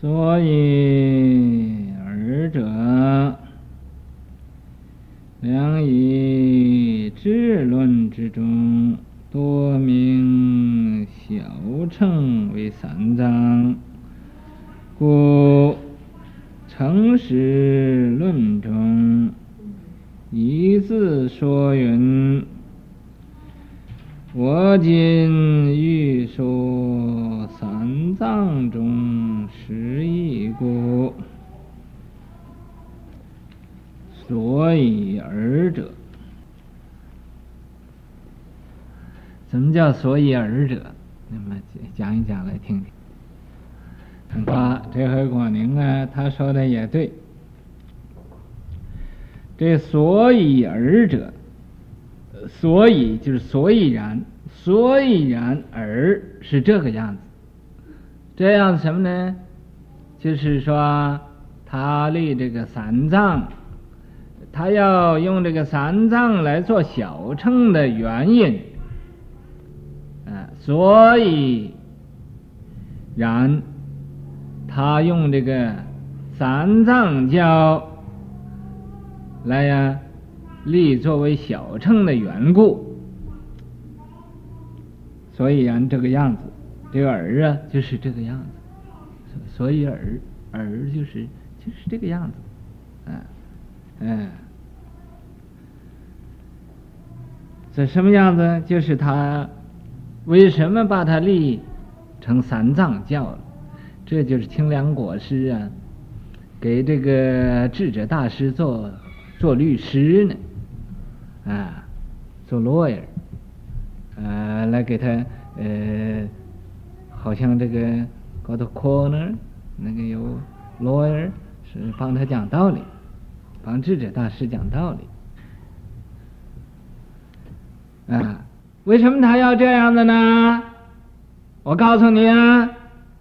所以尔者，良以智论之中，多名小乘为三藏，故成实论中一字说云：“我今欲说三藏中十义故。”所以尔者。所以尔者？那么讲一讲来听听。很他这回广宁啊，他说的也对。这所以尔者，所以就是所以然，所以然尔是这个样子。这样什么呢？就是说他立这个三藏，他要用这个三藏来做小乘的原因。所以，然，他用这个三藏教来呀，立作为小乘的缘故。所以然这个样子，这个儿啊，就是这个样子。所以尔，尔就是就是这个样子。嗯，嗯，这什么样子？就是他。为什么把他立成三藏教了？这就是清凉果师啊，给这个智者大师做做律师呢，啊，做 lawyer，呃，来给他呃，好像这个搞到 corner 那个有 lawyer 是帮他讲道理，帮智者大师讲道理，啊。为什么他要这样的呢？我告诉你啊，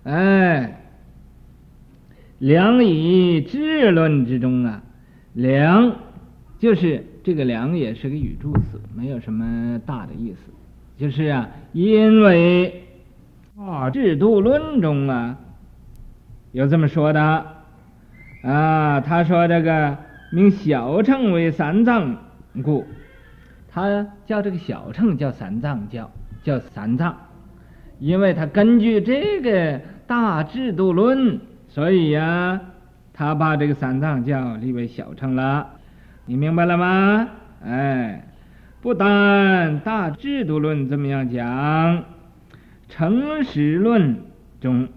哎，良以智论之中啊，良就是这个良也是个语助词，没有什么大的意思，就是啊，因为啊，制度论中啊，有这么说的啊，他说这个名小乘为三藏故。他叫这个小乘叫三藏教，叫三藏，因为他根据这个大制度论，所以呀、他把这个三藏教立为小乘了。你明白了吗？哎，不但大制度论这么样讲，成实论中，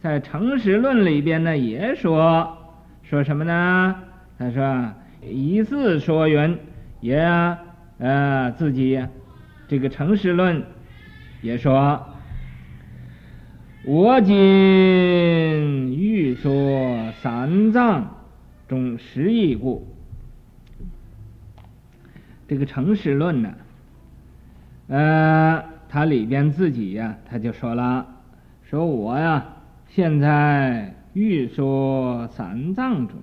在成实论里边呢，也说说什么呢？他说一字说云，也、啊。呃，自己这个成实论也说，我今欲说三藏中十义故。这个成实论呢，呃，他里边自己呀，他就说了，说我呀，现在欲说三藏中，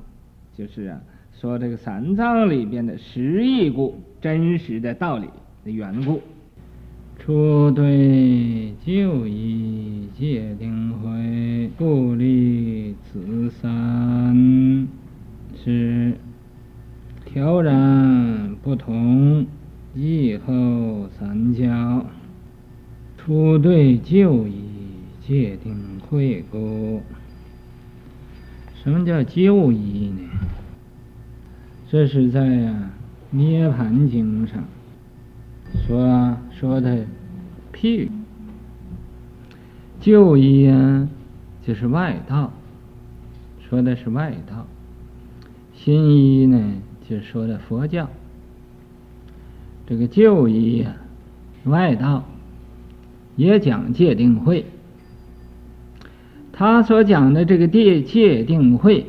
就是啊。说这个三藏里边的十义故，真实的道理的缘故，初对旧义界定慧，故立此三，是调然不同，以后三教。初对旧义界定慧故，什么叫旧义呢？这是在呀、《涅槃经》上说说的譬喻，旧衣啊，就是外道，说的是外道；新衣呢，就说的佛教。这个旧衣啊，外道也讲戒定慧，他所讲的这个戒戒定慧。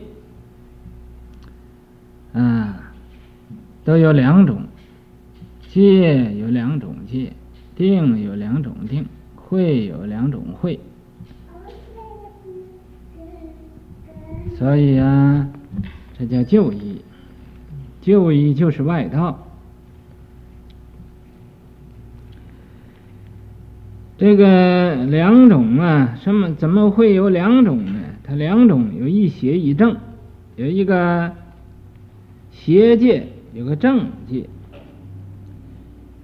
嗯，都有两种，戒有两种戒，定有两种定，会有两种会。所以啊，这叫旧义，旧义就是外道。这个两种啊，什么怎么会有两种呢？它两种，有一邪一正，有一个邪界，有个正界。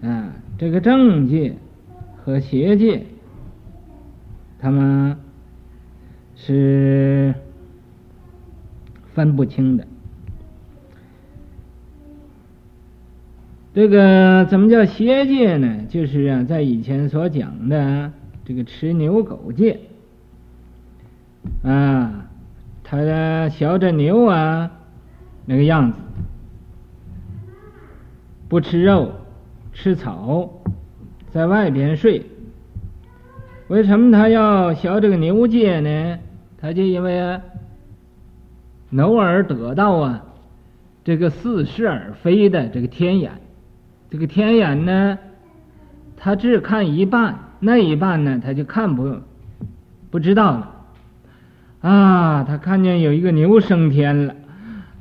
啊，这个正界和邪界，他们是分不清的。这个怎么叫邪界呢？就是啊，在以前所讲的这个吃牛狗界啊，他的学着牛啊那个样子，不吃肉，吃草，在外边睡。为什么他要学这个牛戒呢？他就因为，偶尔得到啊这个似是而非的这个天眼。这个天眼呢，他只看一半，那一半呢，他就看不不知道了。啊，他看见有一个牛升天了，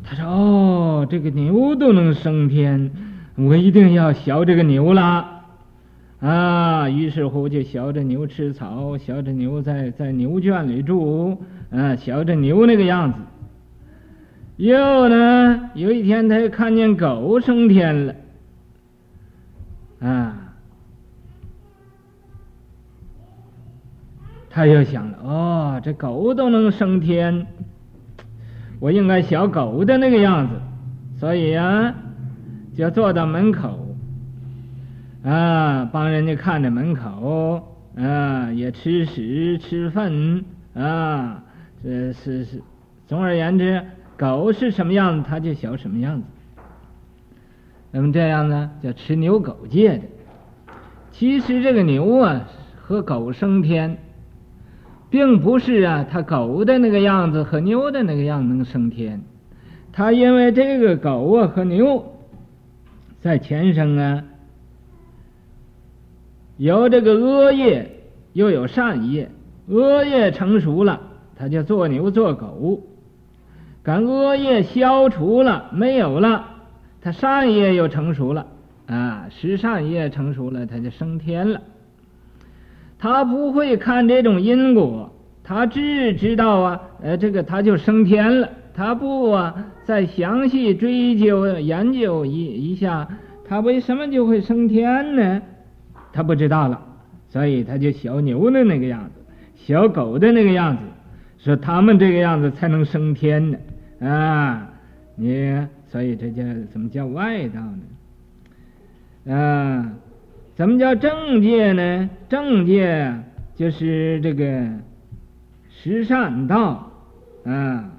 他说：“哦，这个牛都能升天，我一定要学这个牛了。”啊，于是乎就学着牛吃草，学着牛在在牛圈里住，啊，学着牛那个样子。又呢，有一天他又看见狗升天了。啊，他又想了，哦，这狗都能升天，我应该学狗的那个样子，所以、啊，就坐到门口，啊，帮人家看着门口，啊，也吃屎吃粪，啊，这是是，总而言之，狗是什么样子，他就学什么样子。那么这样呢，叫吃牛狗界的。其实这个牛啊和狗升天，并不是啊，它狗的那个样子和牛的那个样能升天。它因为这个狗啊和牛在前生啊有这个恶业，又有善业。恶业成熟了，他就做牛做狗；赶恶业消除了，没有了。他善业又成熟了啊，十善业成熟了，他就升天了。他不会看这种因果，他只知道啊，呃，这个他就升天了。他不啊，再详细追究研究一一下，他为什么就会升天呢？他不知道了，所以他就小牛的那个样子，小狗的那个样子，说他们这个样子才能升天呢啊，你。所以这叫怎么叫外道呢？啊，怎么叫正界呢？正界就是这个十善道啊，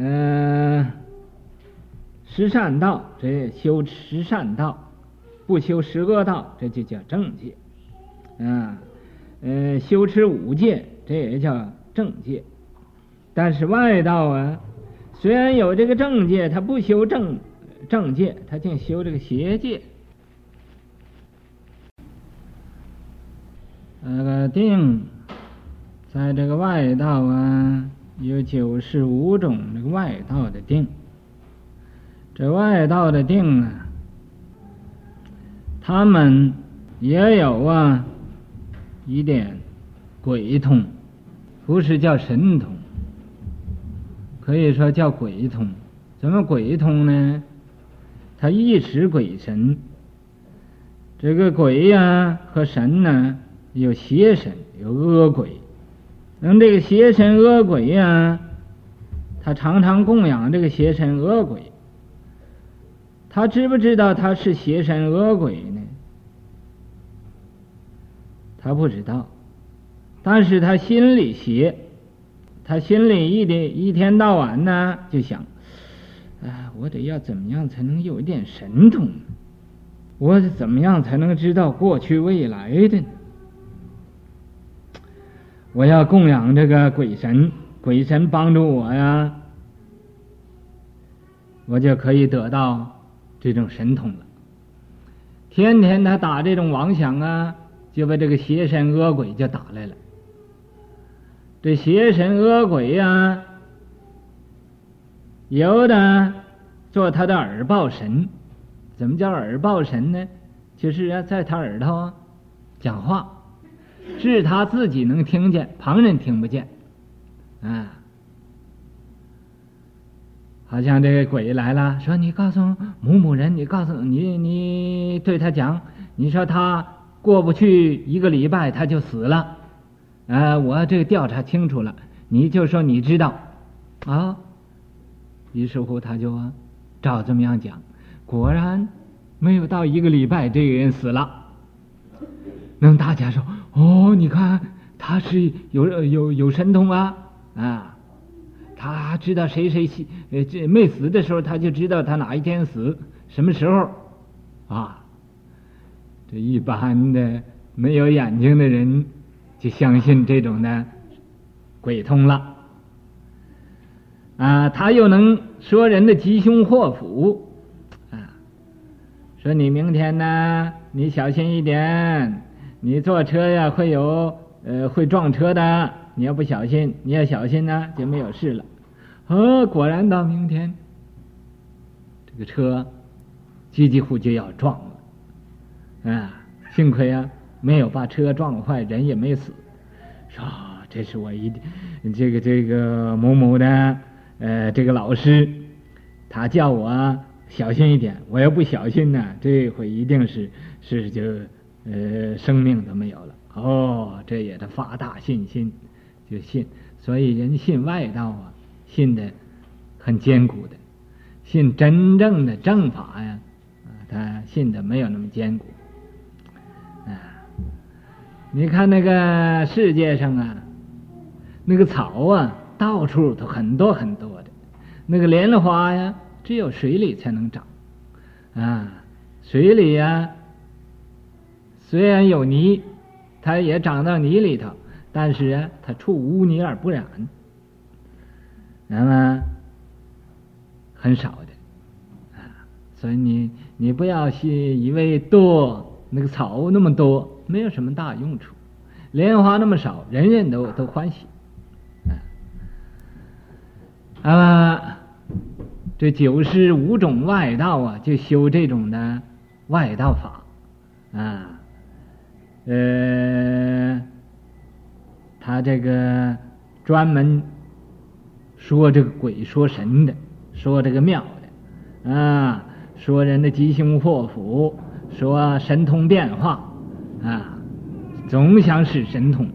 嗯、十善道这修十善道，不修十恶道，这就叫正戒啊。嗯、啊，修持五戒，这也叫正戒。但是外道啊。虽然有这个正戒，他不修正正戒，他净修这个邪戒。那个定，在这个外道啊，有九十五种这个外道的定。这外道的定啊，他们也有啊一点鬼通，不是叫神通。可以说叫鬼通，怎么鬼通呢？他一识鬼神，这个鬼呀、和神呢，有邪神有恶鬼，那这个邪神恶鬼呀、他常常供养这个邪神恶鬼，他知不知道他是邪神恶鬼呢？他不知道，但是他心里邪。他心里一点一天到晚呢，就想，啊，我得要怎么样才能有一点神通？我怎么样才能知道过去未来的呢？我要供养这个鬼神，鬼神帮助我呀，我就可以得到这种神通了。天天他打这种妄想啊，就把这个邪神恶鬼就打来了。这邪神恶鬼呀、有的做他的耳报神。怎么叫耳报神呢？就是啊，在他耳朵讲话，是他自己能听见，旁人听不见，啊。好像这个鬼来了，说你告诉某某人，你告诉你，你对他讲，你说他过不去一个礼拜他就死了，啊，我这个调查清楚了，你就说你知道，啊，于是乎他就照这么样讲，果然没有到一个礼拜，这个人死了。那大家说，哦，你看他是有有有神通啊，啊。他知道谁谁，呃，这没死的时候，他就知道他哪一天死，什么时候，啊，这一般的没有眼睛的人就相信这种的鬼通了，啊，他又能说人的吉凶祸福，啊，说你明天呢，你小心一点，你坐车呀会有呃会撞车的。你要不小心，你要小心呢，就没有事了。哦，果然到明天，这个车几几乎就要撞了，啊，幸亏啊没有把车撞坏，人也没死。说这是我一，这个这个某某的呃这个老师，他叫我小心一点，我要不小心呢，这回一定是是就呃生命都没有了。哦，这也是发大信心。就信，所以人信外道啊，信的很坚固的；信真正的正法呀，他信的没有那么坚固。啊，你看那个世界上啊，那个草啊，到处都很多很多的；那个莲花呀，只有水里才能长。啊，水里呀，虽然有泥，它也长到泥里头。但是啊，它出污泥而不染，那么很少的啊。所以你你不要信以为多那个草那么多，没有什么大用处。莲花那么少，人人都都欢喜啊。啊，这九十五种外道啊，就修这种的外道法啊，呃。他这个专门说这个鬼说神的，说这个庙的，啊，说人的吉凶祸福，说神通变化，啊，总想使神通，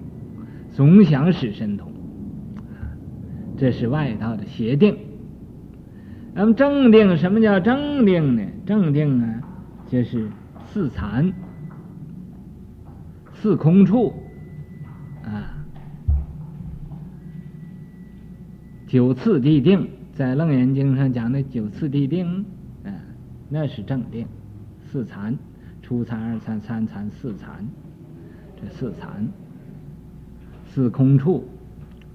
总想使神通，这是外道的邪定。那么正定，什么叫正定呢？正定啊，就是四禅、四空处。啊九次地定，在《楞严经》上讲的九次地定，嗯，那是正定，四禅，初禅、二禅、三禅、四禅，这四禅，四空处，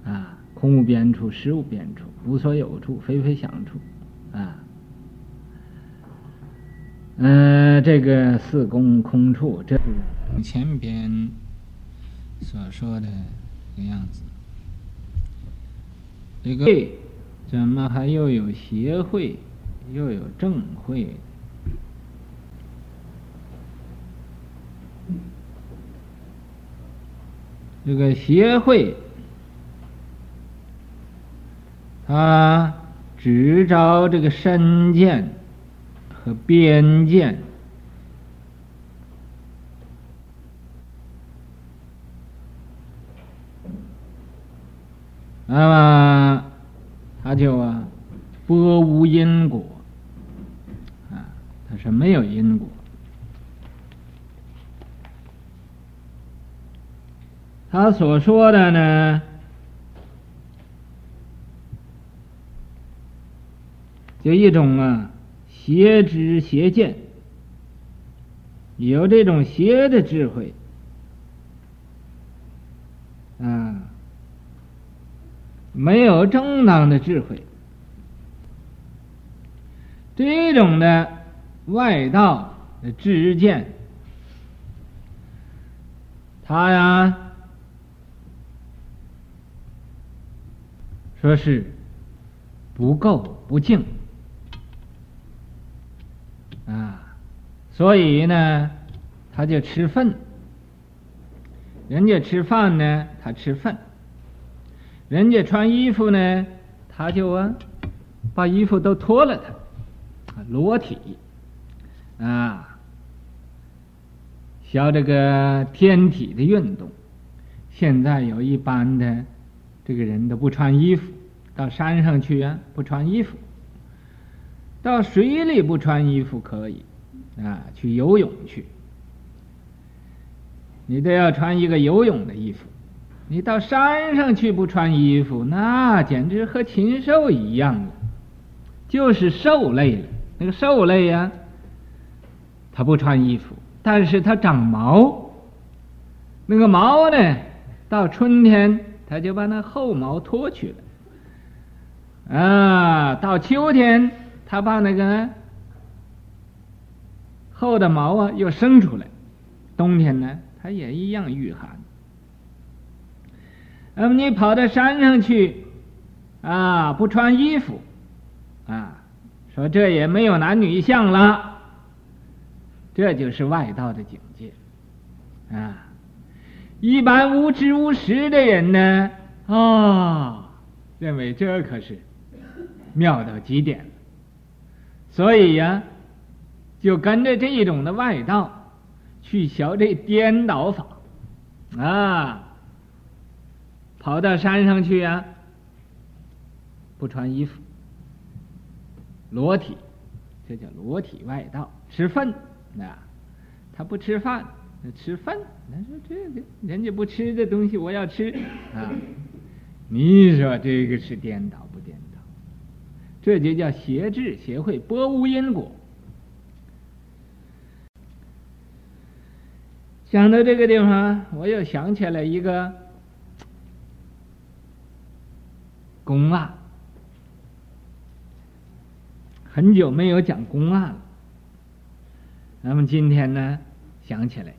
啊，空无边处，实无边处，无所有处，非非想处，啊，嗯、这个四空空处，这是前边所说的这个样子。这个怎么还又有协会，又有正会？这个协会，他只着这个身见和边见。那么他就啊，拨无因果啊，他是没有因果。他所说的呢，就一种啊邪知邪见，有这种邪的智慧啊。没有正当的智慧，这种的外道的知见，他呀说是不够不净。啊，所以呢，他就吃粪，人家吃饭呢，他吃粪；人家穿衣服呢，他就啊，把衣服都脱了他，裸体啊，学这个天体的运动。现在有一般的这个人都不穿衣服，到山上去啊，不穿衣服；到水里不穿衣服可以啊，去游泳去。你都要穿一个游泳的衣服，你到山上去不穿衣服，那简直和禽兽一样了，就是兽类了。那个兽类呀，它不穿衣服，但是它长毛，那个毛呢，到春天它就把那厚毛脱去了，啊，到秋天它把那个厚的毛啊又生出来，冬天呢，它也一样御寒。那么你跑到山上去，啊，不穿衣服，啊，说这也没有男女相了，这就是外道的境界，啊，一般无知无识的人呢，啊，认为这可是妙到极点了，所以呀，就跟着这一种的外道。去学这颠倒法，啊，跑到山上去呀，不穿衣服，裸体，这叫裸体外道，吃粪啊，他不吃饭，他吃粪。他说这个人家不吃的东西，我要吃啊。你说这个是颠倒不颠倒？这就叫邪智邪慧，拨无因果。想到这个地方，我又想起来一个公案，很久没有讲公案了。那么今天呢，想起来，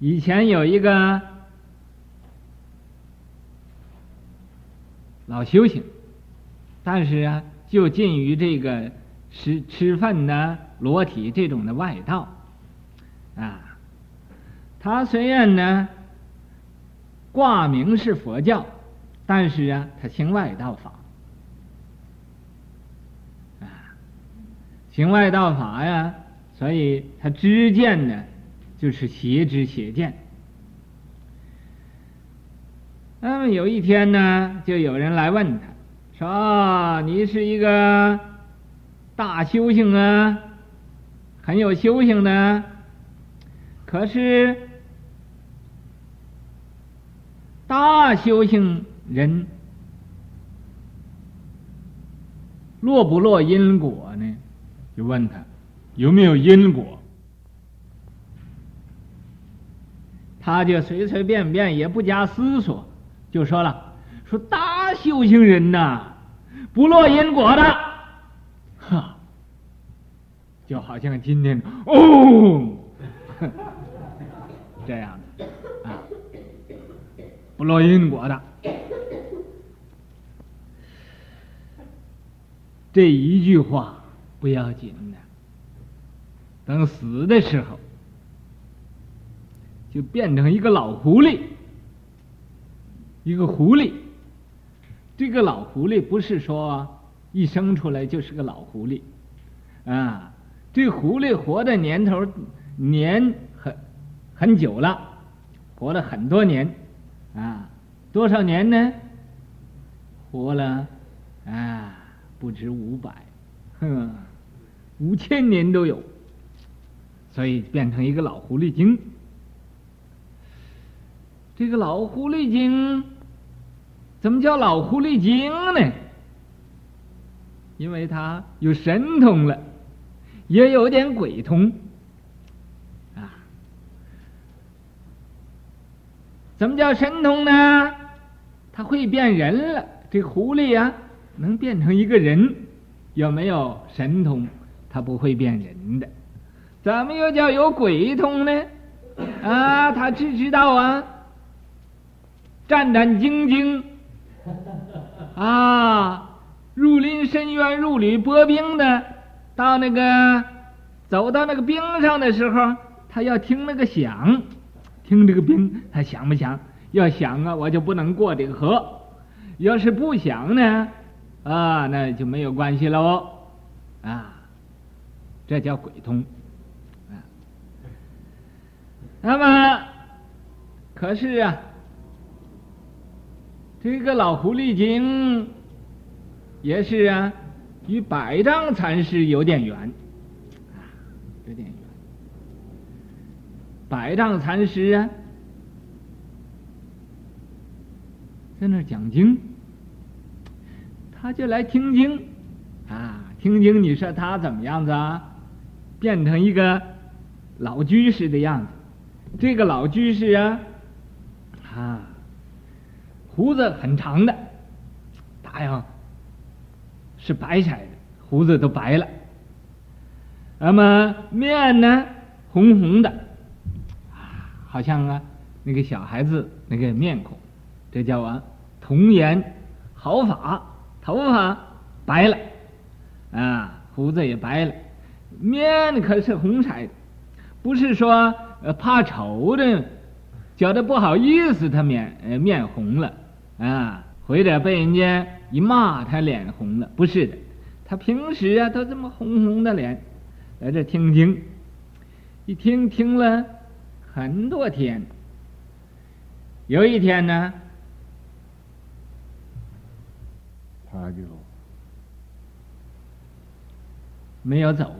以前有一个老修行，但是啊，就近于这个吃吃饭呢、裸体这种的外道。啊，他虽然呢挂名是佛教，但是啊，他行外道法。啊，行外道法呀，所以他知见呢，就是邪知邪见。那么有一天呢，就有人来问他，说：“，你是一个大修行啊，很有修行的。”可是，大修行人落不落因果呢？就问他有没有因果，他就随随便便也不加思索，就说了：“说大修行人呐，不落因果的。”哈，就好像今天哦。这样的啊，不落因果的，这一句话不要紧的，等死的时候，就变成一个老狐狸，一个狐狸。这个老狐狸不是说一生出来就是个老狐狸，啊，这狐狸活的年头年。很很久了，活了很多年，啊，多少年呢？活了啊，不止五百，哼，五千年都有，所以变成一个老狐狸精。这个老狐狸精怎么叫老狐狸精呢？因为他有神通了，也有点鬼通啊。怎么叫神通呢？他会变人了。这狐狸呀、啊，能变成一个人，有没有神通？他不会变人的。怎么又叫有鬼通呢？啊，他只知道啊，战战兢兢啊，入林深渊，入履薄冰的。到那个走到那个冰上的时候，他要听那个响。听这个兵，他想不想？要想啊，我就不能过这个河；要是不响呢，啊，那就没有关系喽。啊，这叫鬼通。啊，那么，可是啊，这个老狐狸精也是啊，与百丈禅师有点缘，有点缘。百丈禅师啊。在那讲经，他就来听经，啊，听经。你说他怎么样子啊？变成一个老居士的样子。这个老居士啊，啊，胡子很长的，大呀，是白色的，胡子都白了。那么面呢，红红的，啊，好像啊，那个小孩子那个面孔。这叫啊，童颜，毫发，头发白了，啊，胡子也白了，面可是红色的，不是说呃怕丑的，觉得不好意思，他面呃面红了，啊，或者被人家一骂他脸红了，不是的，他平时啊都这么红红的脸，来这听经，一听听了很多天，有一天呢。他就没有走，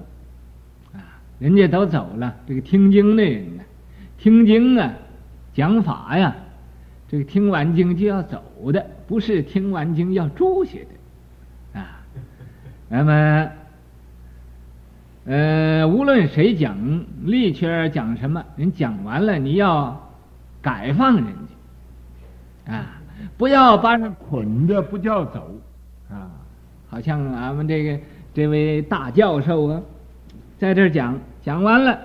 啊，人家都走了。这个听经的人呢，听经啊，讲法呀，这个听完经就要走的，不是听完经要住下的，啊。那么，呃，无论谁讲力圈讲什么，人讲完了，你要改放人家，啊，不要把人捆着，不叫走。好像俺们这个这位大教授啊，在这儿讲讲完了，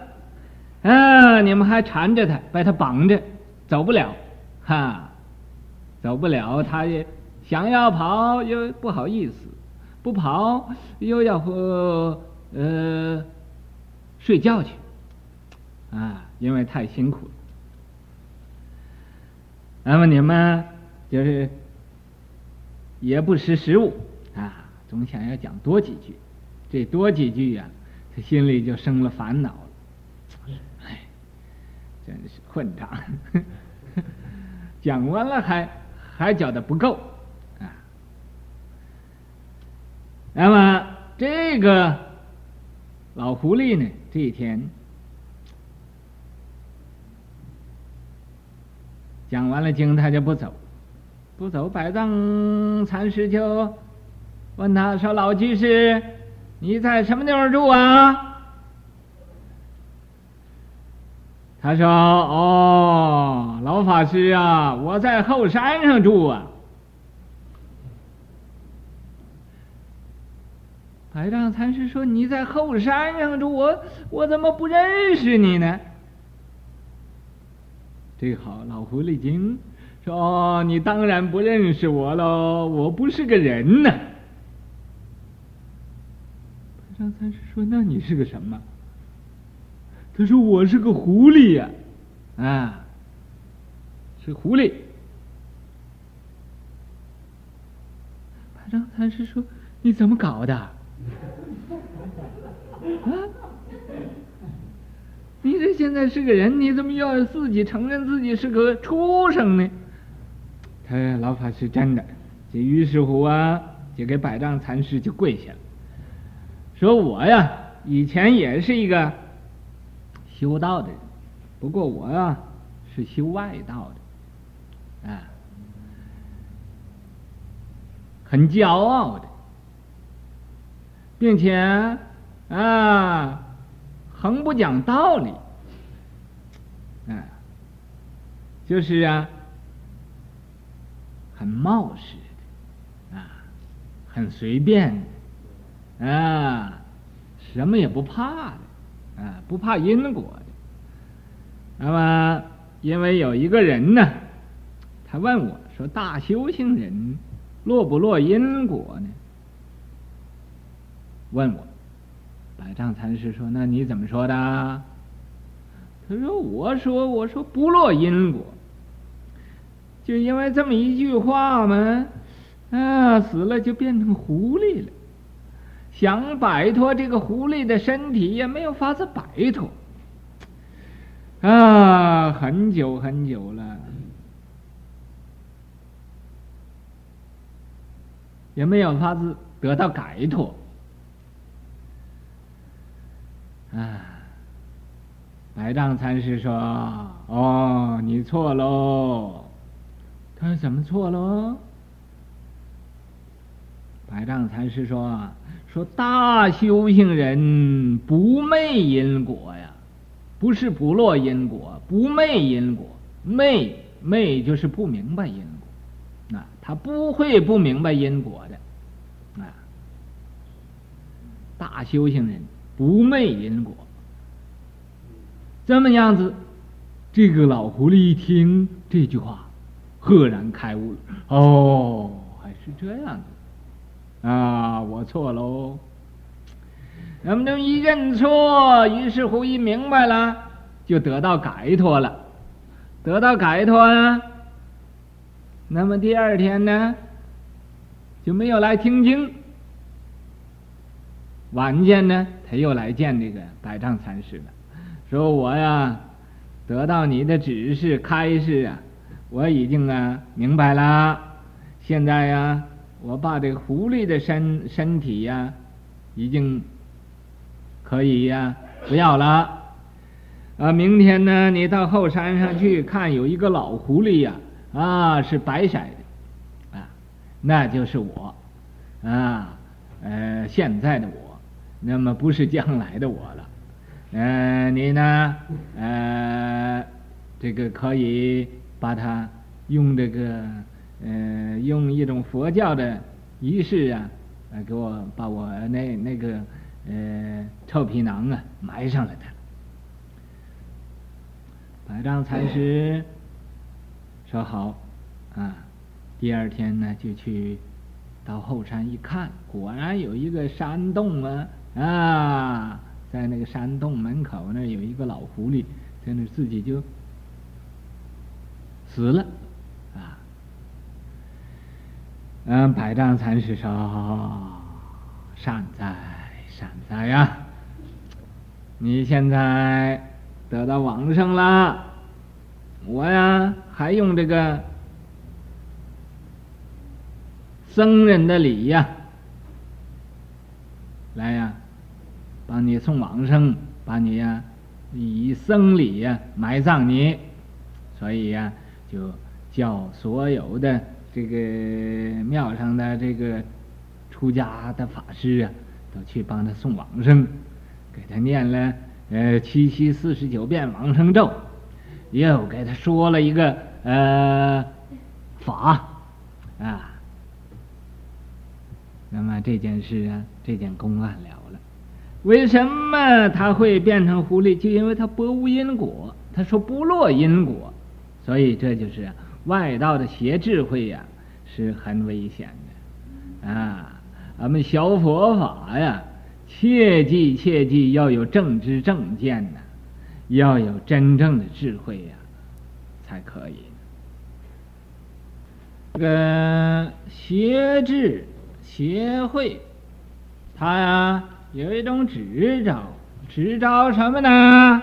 啊，你们还缠着他，把他绑着，走不了，哈，走不了，他也想要跑又不好意思，不跑又要和呃睡觉去，啊，因为太辛苦了。那么你们就是。也不识时务，总想要讲多几句，这多几句呀、他心里就生了烦恼了。哎，真是混账！讲完了还还觉得不够啊。那么这个老狐狸呢，这一天讲完了经，他就不走。不走，百丈禅师就问他说：“老居士，你在什么地方住啊？”他说：“哦，老法师啊，我在后山上住啊。”白丈禅师说：“你在后山上住，我我怎么不认识你呢？”这好，老狐狸精。说、哦：“你当然不认识我喽，我不是个人呐。”百丈禅师说：“那你是个什么？”他说：“我是个狐狸呀，啊，是狐狸。”百丈禅师说：“你怎么搞的？”啊。你这现在是个人，你怎么要自己承认自己是个畜生呢？哎，老法师真的，这于是乎啊，就给百丈禅师就跪下了，说我呀，以前也是一个修道的人，不过我呀是修外道的，啊，很骄傲的，并且啊，很不讲道理，啊，就是啊。很冒失的，啊，很随便，啊，什么也不怕的，啊，不怕因果的。那么，因为有一个人呢，他问我说：“大修行人落不落因果呢？”问我，百丈禅师说：“那你怎么说的？”他说：“我说我说不落因果，就因为这么一句话嘛，啊，死了就变成狐狸了，想摆脱这个狐狸的身体也没有法子摆脱，啊，很久很久了，也没有法子得到解脱，啊。”白丈禅师说：“哦，你错喽。”他说：“怎么错喽？”百丈禅师说：“说大修行人不昧因果呀，不是不落因果，不昧因果，昧昧就是不明白因果，啊他不会不明白因果的，啊，大修行人不昧因果。”这么样子，这个老狐狸一听这句话，赫然开悟了。哦，还是这样子啊！我错喽。那么，这一认错，于是乎一明白了，就得到解脱了。得到解脱啊，那么第二天呢，就没有来听经。晚间呢，他又来见这个百丈禅师了。说我呀，得到你的指示开示啊，我已经啊明白了。现在呀，我把这个狐狸的身身体呀，已经可以呀不要了。啊，明天呢，你到后山上去看，有一个老狐狸呀，啊，是白色的，啊，那就是我，啊，呃，现在的我，那么不是将来的我了。呃，你呢？呃，这个可以把它用这个呃，用一种佛教的仪式啊，来给我把我那那个呃臭皮囊啊埋上了的。百丈禅师说好啊，第二天呢就去到后山一看，果然有一个山洞啊啊。在那个山洞门口那有一个老狐狸，在那自己就死了，啊，嗯，百丈禅师说：“善哉善哉呀，你现在得到往生了，我呀还用这个僧人的礼呀，来呀。”帮你送往生，把你呀、以僧礼呀埋葬你，所以呀、就叫所有的这个庙上的这个出家的法师啊，都去帮他送往生，给他念了呃七七四十九遍往生咒，又给他说了一个呃法啊，那么这件事啊，这件公案了了。为什么他会变成狐狸？就因为他不无因果。他说不落因果，所以这就是外道的邪智慧呀，是很危险的啊！咱们学佛法呀，切记切记要有正知正见呐，要有真正的智慧呀，才可以。这个邪智邪慧，他呀。有一种执着，执着什么呢？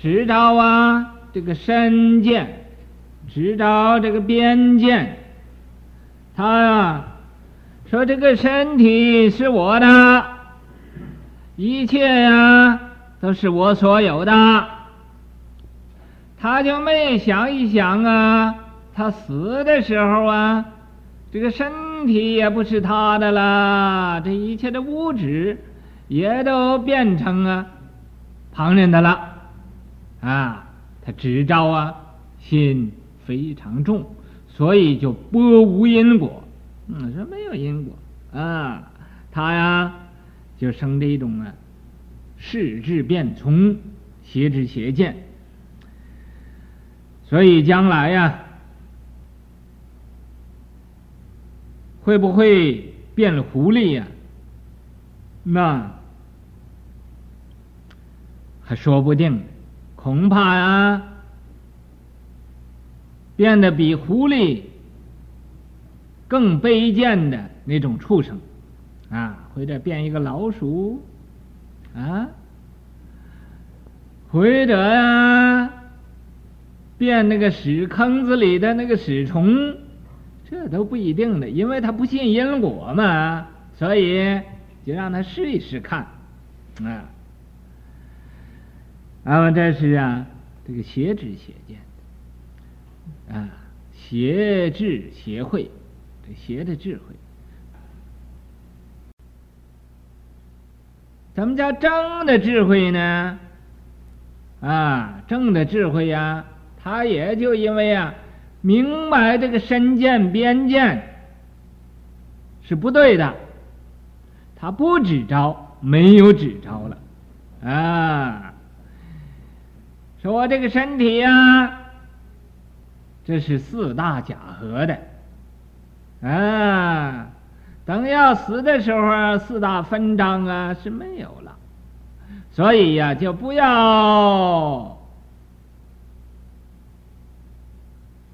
执着啊，这个身见，执着这个边界。他呀，说这个身体是我的，一切呀都是我所有的。他就没想一想啊，他死的时候啊，这个身体也不是他的了，这一切的物质。也都变成啊旁人的了，啊，他执照啊，心非常重，所以就薄无因果。嗯，说没有因果啊，他呀就生这种啊识智变从，邪知邪见，所以将来呀会不会变了狐狸呀？那。还说不定，恐怕呀，变得比狐狸更卑贱的那种畜生，啊，或者变一个老鼠，啊，或者呀，变那个屎坑子里的那个屎虫，这都不一定的，因为他不信因果嘛，所以就让他试一试看，啊。啊，这是啊，这个邪知邪见啊，邪智邪慧，这邪的智慧。咱们家正的智慧呢？啊，正的智慧呀、他也就因为啊，明白这个身见边见是不对的，他不指招，没有指招了，啊。说我这个身体呀、这是四大假合的，啊，等要死的时候，四大分章啊是没有了，所以呀、就不要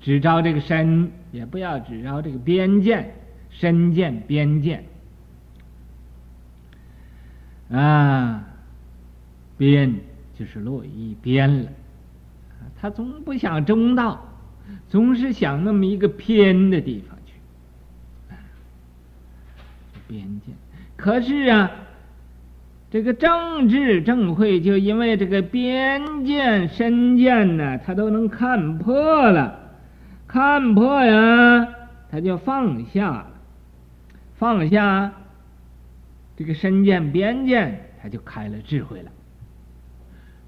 只招这个身，也不要只招这个边见，身见边见，啊，边。就是落一边了，他总不想中道，总是想那么一个偏的地方去，边界。可是啊，这个正智正慧，就因为这个边界身见呢，他都能看破了，看破呀，他就放下了，放下这个身见边界，他就开了智慧了。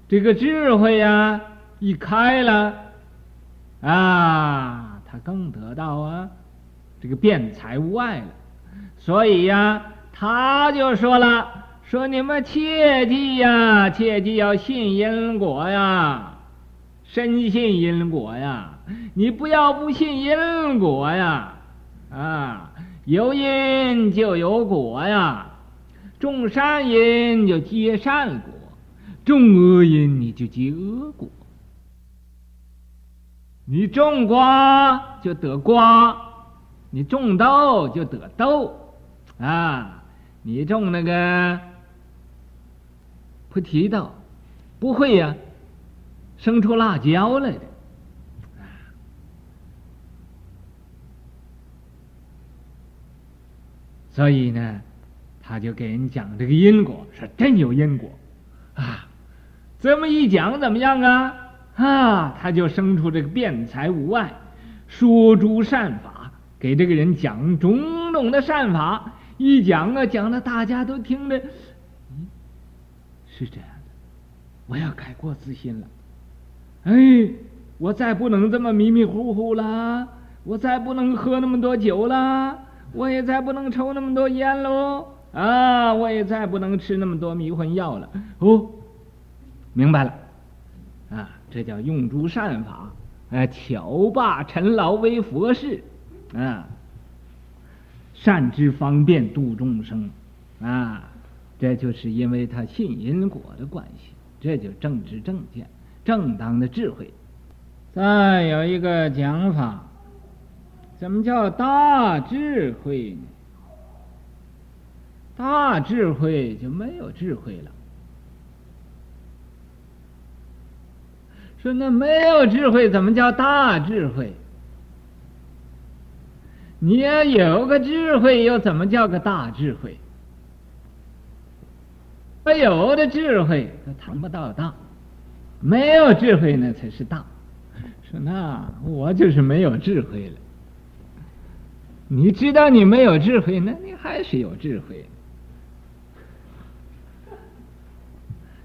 这个智慧呀、一开了，啊，他更得到啊，这个辩才无碍了。所以呀，他就说了，说你们切记呀，切记要信因果呀，深信因果呀，你不要不信因果呀，啊，有因就有果呀，种善因就结善果。种恶因，你就结恶果；你种瓜就得瓜，你种豆就得豆，啊！你种那个菩提豆，不会呀、生出辣椒来的。所以呢，他就给人讲这个因果，是真有因果啊。这么一讲怎么样啊？啊，他就生出这个辩才无碍，说诸善法，给这个人讲种种的善法。一讲啊，讲的大家都听着，嗯，是这样的，我要改过自新了。哎，我再不能这么迷迷糊糊了，我再不能喝那么多酒了，我也再不能抽那么多烟喽。啊，我也再不能吃那么多迷魂药了。哦。明白了，啊，这叫用诸善法，哎，巧罢陈劳为佛事，啊，善知方便度众生，啊，这就是因为他信因果的关系，这就正知正见，正当的智慧。再有一个讲法，怎么叫大智慧呢？大智慧就没有智慧了。说那没有智慧，怎么叫大智慧？你要有个智慧，又怎么叫个大智慧？有的智慧都谈不到大，没有智慧那才是大。说那我就是没有智慧了。你知道你没有智慧，那你还是有智慧。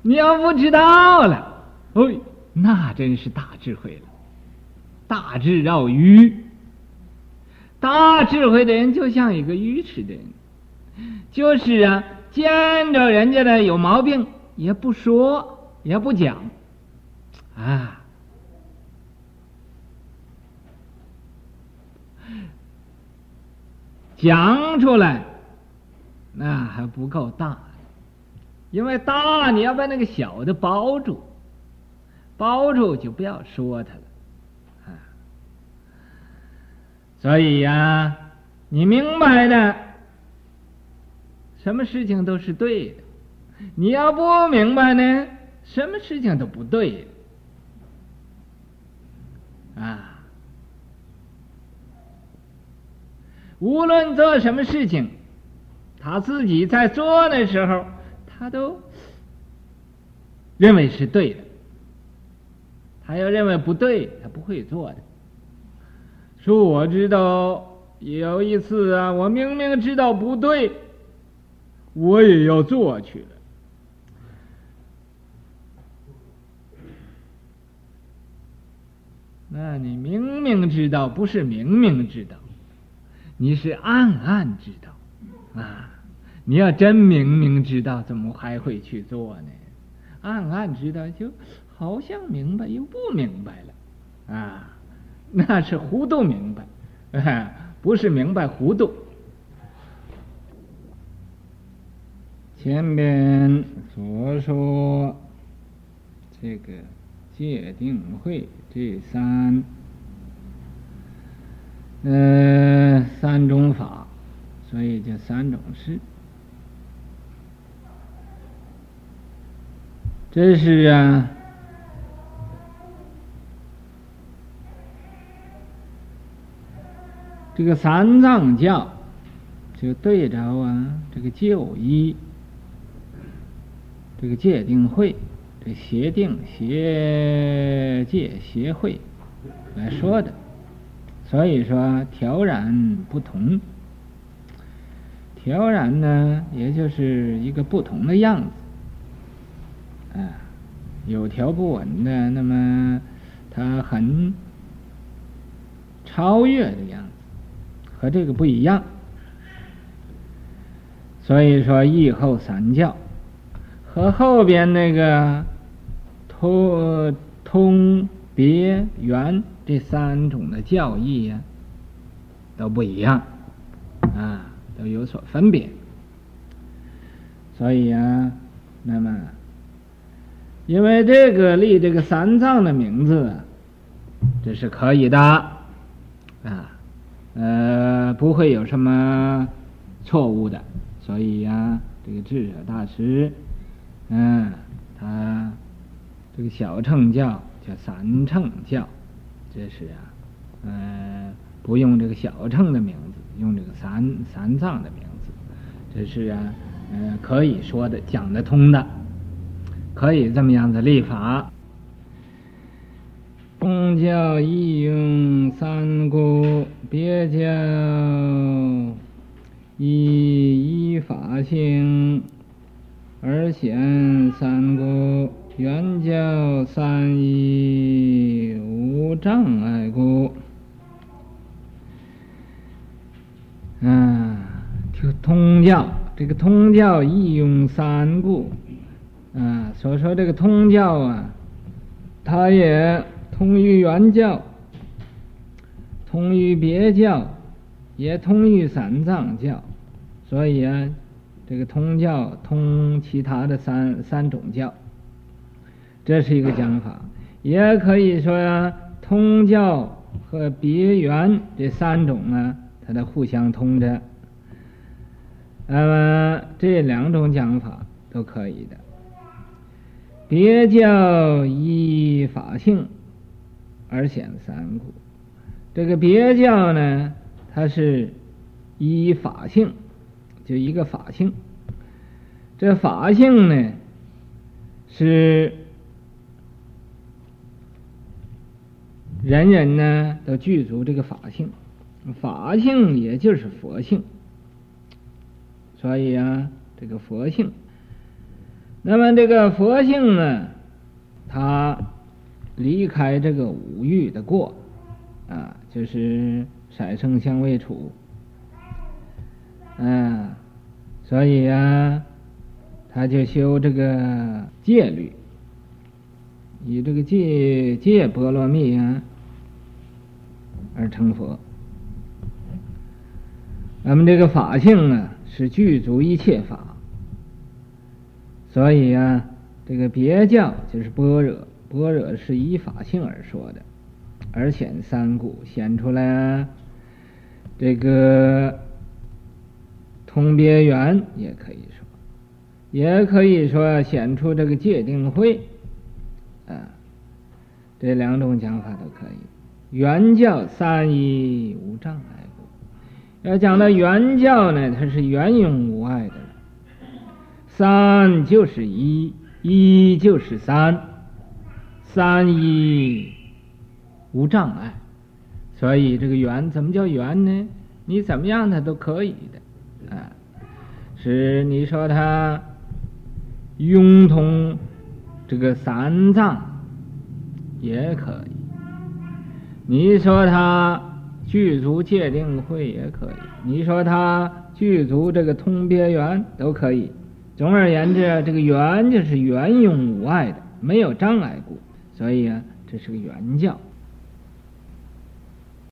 你要不知道了，哎。那真是大智慧了，大智绕愚。大智慧的人就像一个愚痴的人，就是啊，见着人家的有毛病也不说，也不讲，啊，讲出来那还不够大，因为大你要把那个小的包住。包住就不要说他了，啊，所以呀，你明白的，什么事情都是对的；你要不明白呢，什么事情都不对，啊，无论做什么事情，他自己在做的时候，他都认为是对的。他要认为不对，他不会做的。说我知道有一次啊，我明明知道不对，我也要做去了。那你明明知道，不是明明知道，你是暗暗知道啊！你要真明明知道，怎么还会去做呢？暗暗知道就。好像明白又不明白了，啊，那是糊涂明白，啊，不是明白糊涂。前面所说这个戒定慧这三，呃，三种法，所以叫三种事。这是啊。这个三藏教就对着啊，这个就依，这个戒定慧，这协定协戒协会来说的，所以说调染不同。调染呢，也就是一个不同的样子，啊，有条不紊的，那么他很超越的样子。和这个不一样，所以说义后三教和后边那个通通别圆这三种的教义呀，都不一样啊，都有所分别。所以啊，那么因为这个立这个三藏的名字，这是可以的啊。呃，不会有什么错误的，所以呀、这个智者大师，嗯，他这个小乘教叫三乘教，这是啊，呃，不用这个小乘的名字，用这个三三藏的名字，这是啊，呃，可以说的讲得通的，可以这么样子立法。通教亦用三故，别教亦依法性而显三故，圆教三一无障碍故。啊，就通教这个通教亦用三故啊，所说这个通教啊，它也。通于圆教，通于别教，也通于三藏教，所以啊，这个通教通其他的三三种教，这是一个讲法。也可以说呀、通教和别圆这三种啊，它的互相通着。那么这两种讲法都可以的。别教依法性。而显三故，这个别教呢，它是依法性，就一个法性。这法性呢，是人人呢都具足这个法性，法性也就是佛性。所以啊，这个佛性，那么这个佛性呢，它。离开这个五欲的过，啊，就是色声香味触，嗯，所以啊，他就修这个戒律，以这个戒戒波罗蜜啊而成佛。那么这个法性呢，是具足一切法，所以啊，这个别教就是般若。般若是依法性而说的，而显三故，显出来这个通别缘也可以说，也可以说显出这个界定慧，啊，这两种讲法都可以。圆教三一无障碍故，要讲到圆教呢，它是圆融无碍的。三就是一，一就是三，三一无障碍，所以这个圆怎么叫圆呢？你怎么样它都可以的，啊，是你说它融通这个三藏也可以，你说它具足戒定慧也可以，你说它具足这个通别圆都可以。总而言之，这个圆就是圆用无碍的，没有障碍故，所以啊，这是个圆教。